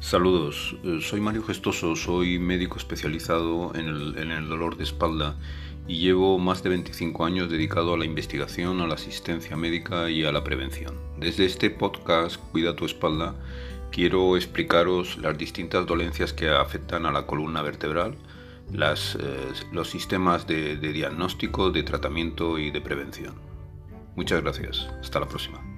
Saludos, eh, soy Mario Gestoso, soy médico especializado en el, dolor de espalda y llevo más de 25 años dedicado a la investigación, a la asistencia médica y a la prevención. Desde este podcast Cuida tu espalda quiero explicaros las distintas dolencias que afectan a la columna vertebral, las, eh, los sistemas de diagnóstico, de tratamiento y de prevención. Muchas gracias. Hasta la próxima.